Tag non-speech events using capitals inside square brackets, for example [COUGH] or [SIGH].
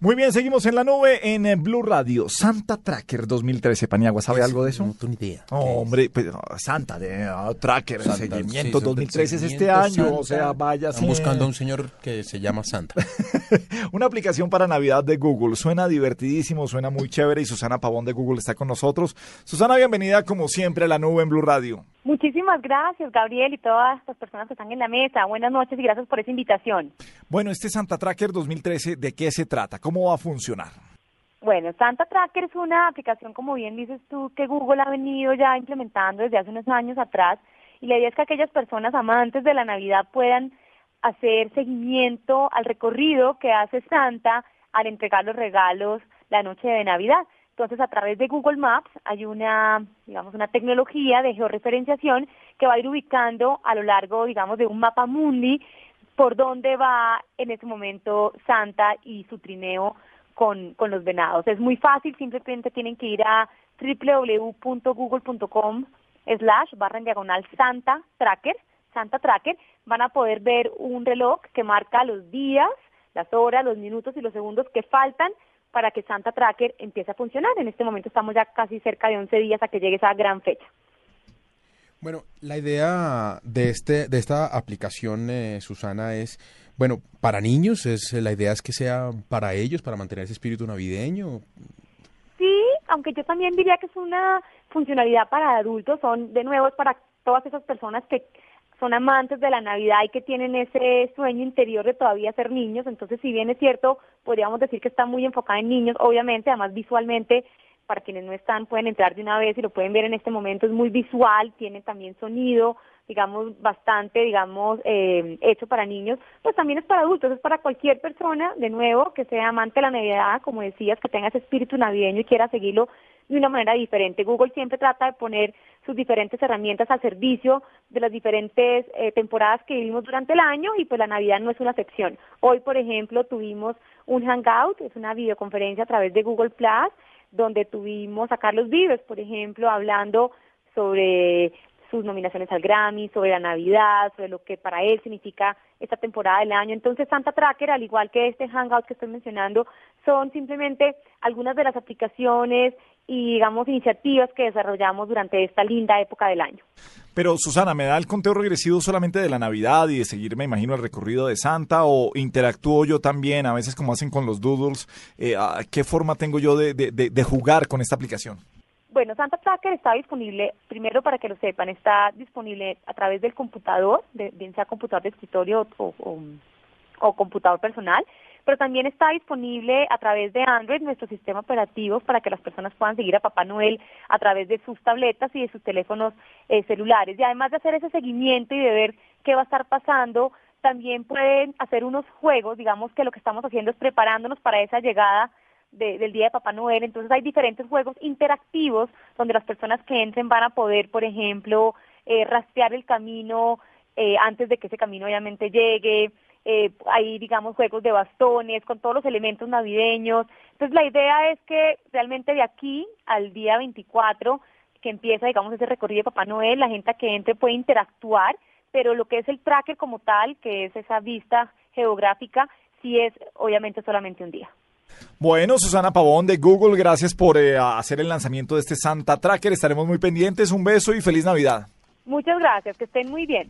Muy bien, seguimos en la nube en eh, Blue Radio. Santa Tracker 2013. Paniagua, ¿sabe algo de eso? No tengo ni idea. Oh, hombre, pues, oh, Santa de ah, Tracker, Santa, seguimiento sí, 2013 es este año, Santa. o sea, vaya. Están buscando a un señor que se llama Santa. [LAUGHS] Una aplicación para Navidad de Google. Suena divertidísimo, suena muy chévere y Susana Pavón de Google está con nosotros. Susana, bienvenida como siempre a la nube en Blue Radio. Muchísimas gracias, Gabriel, y todas las personas que están en la mesa. Buenas noches y gracias por esa invitación. Bueno, este Santa Tracker 2013, ¿de qué se trata? ¿Cómo va a funcionar? Bueno, Santa Tracker es una aplicación, como bien dices tú, que Google ha venido ya implementando desde hace unos años atrás. Y la idea es que aquellas personas amantes de la Navidad puedan hacer seguimiento al recorrido que hace Santa al entregar los regalos la noche de Navidad. Entonces, a través de Google Maps hay una, digamos, una tecnología de georreferenciación que va a ir ubicando a lo largo, digamos, de un mapa mundi por dónde va en ese momento Santa y su trineo con, con los venados. Es muy fácil, simplemente tienen que ir a www.google.com slash barra en diagonal Santa Tracker, Santa Tracker, van a poder ver un reloj que marca los días, las horas, los minutos y los segundos que faltan para que Santa Tracker empiece a funcionar. En este momento estamos ya casi cerca de 11 días a que llegue esa gran fecha. Bueno, la idea de este de esta aplicación, eh, Susana, es, bueno, para niños, es la idea es que sea para ellos, para mantener ese espíritu navideño. Sí, aunque yo también diría que es una funcionalidad para adultos, son de nuevo es para todas esas personas que son amantes de la Navidad y que tienen ese sueño interior de todavía ser niños, entonces si bien es cierto, podríamos decir que está muy enfocada en niños, obviamente, además visualmente para quienes no están pueden entrar de una vez y lo pueden ver en este momento, es muy visual, tiene también sonido, digamos, bastante, digamos, eh, hecho para niños, pues también es para adultos, es para cualquier persona, de nuevo, que sea amante de la Navidad, como decías, que tenga ese espíritu navideño y quiera seguirlo de una manera diferente. Google siempre trata de poner sus diferentes herramientas al servicio de las diferentes eh, temporadas que vivimos durante el año y pues la Navidad no es una excepción. Hoy, por ejemplo, tuvimos un Hangout, es una videoconferencia a través de Google Plus, donde tuvimos a Carlos Vives, por ejemplo, hablando sobre sus nominaciones al Grammy, sobre la Navidad, sobre lo que para él significa esta temporada del año. Entonces, Santa Tracker, al igual que este Hangout que estoy mencionando, son simplemente algunas de las aplicaciones y, digamos, iniciativas que desarrollamos durante esta linda época del año. Pero Susana, ¿me da el conteo regresivo solamente de la Navidad y de seguir, me imagino, el recorrido de Santa o interactúo yo también, a veces como hacen con los doodles? Eh, ¿a ¿Qué forma tengo yo de, de, de, de jugar con esta aplicación? Bueno, Santa Tracker está disponible, primero para que lo sepan, está disponible a través del computador, de, bien sea computador de escritorio o, o, o computador personal, pero también está disponible a través de Android, nuestro sistema operativo, para que las personas puedan seguir a Papá Noel a través de sus tabletas y de sus teléfonos eh, celulares. Y además de hacer ese seguimiento y de ver qué va a estar pasando, también pueden hacer unos juegos, digamos que lo que estamos haciendo es preparándonos para esa llegada de, del Día de Papá Noel. Entonces hay diferentes juegos interactivos donde las personas que entren van a poder, por ejemplo, eh, rastrear el camino eh, antes de que ese camino obviamente llegue. Eh, hay, digamos, juegos de bastones con todos los elementos navideños. Entonces la idea es que realmente de aquí al día 24, que empieza, digamos, ese recorrido de Papá Noel, la gente que entre puede interactuar, pero lo que es el tracker como tal, que es esa vista geográfica, sí es obviamente solamente un día. Bueno, Susana Pavón de Google, gracias por eh, hacer el lanzamiento de este Santa Tracker. Estaremos muy pendientes. Un beso y feliz Navidad. Muchas gracias, que estén muy bien.